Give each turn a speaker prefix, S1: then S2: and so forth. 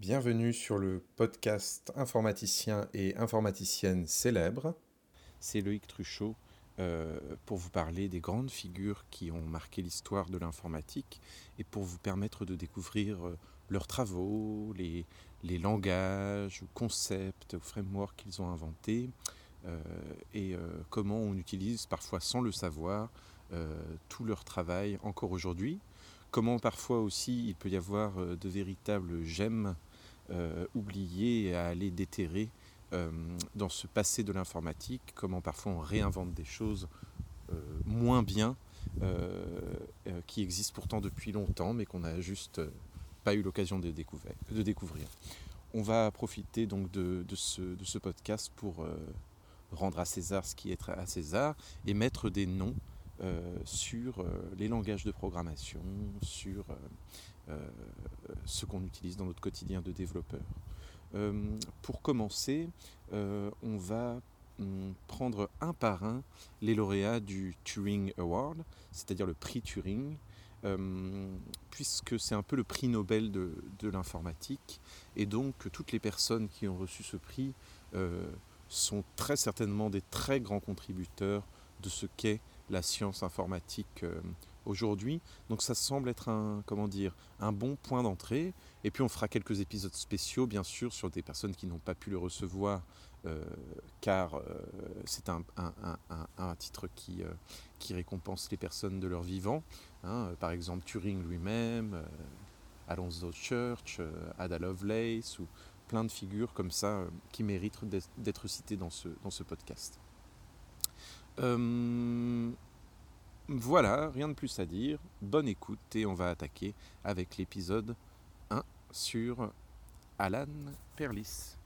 S1: Bienvenue sur le podcast Informaticien et informaticienne célèbres.
S2: C'est Loïc Truchot euh, pour vous parler des grandes figures qui ont marqué l'histoire de l'informatique et pour vous permettre de découvrir euh, leurs travaux, les, les langages, concepts, frameworks qu'ils ont inventés euh, et comment on utilise parfois sans le savoir tout leur travail encore aujourd'hui. Comment parfois aussi il peut y avoir de véritables gemmes oublier et à aller déterrer euh, dans ce passé de l'informatique, comment parfois on réinvente des choses euh, moins bien, qui existent pourtant depuis longtemps, mais qu'on n'a juste pas eu l'occasion de, découvrir. On va profiter donc de, ce, podcast pour rendre à César ce qui est à César et mettre des noms sur les langages de programmation, sur euh, ce qu'on utilise dans notre quotidien de développeur. Euh, pour commencer, euh, on va hum, prendre un par un les lauréats du Turing Award, c'est-à-dire le prix Turing, puisque c'est un peu le prix Nobel de l'informatique, et donc toutes les personnes qui ont reçu ce prix sont très certainement des très grands contributeurs de ce qu'est la science informatique aujourd'hui. Donc ça semble être un, comment dire, un bon point d'entrée. Et puis on fera quelques épisodes spéciaux, bien sûr, sur des personnes qui n'ont pas pu le recevoir, euh, car euh, c'est un, titre qui, euh, récompense les personnes de leur vivant. Hein. par exemple, Turing lui-même, Alonso Church, Ada Lovelace, ou plein de figures comme ça qui méritent d'être citées dans ce podcast. Voilà, rien de plus à dire. Bonne écoute et on va attaquer avec l'épisode 1 sur Alan Perlis.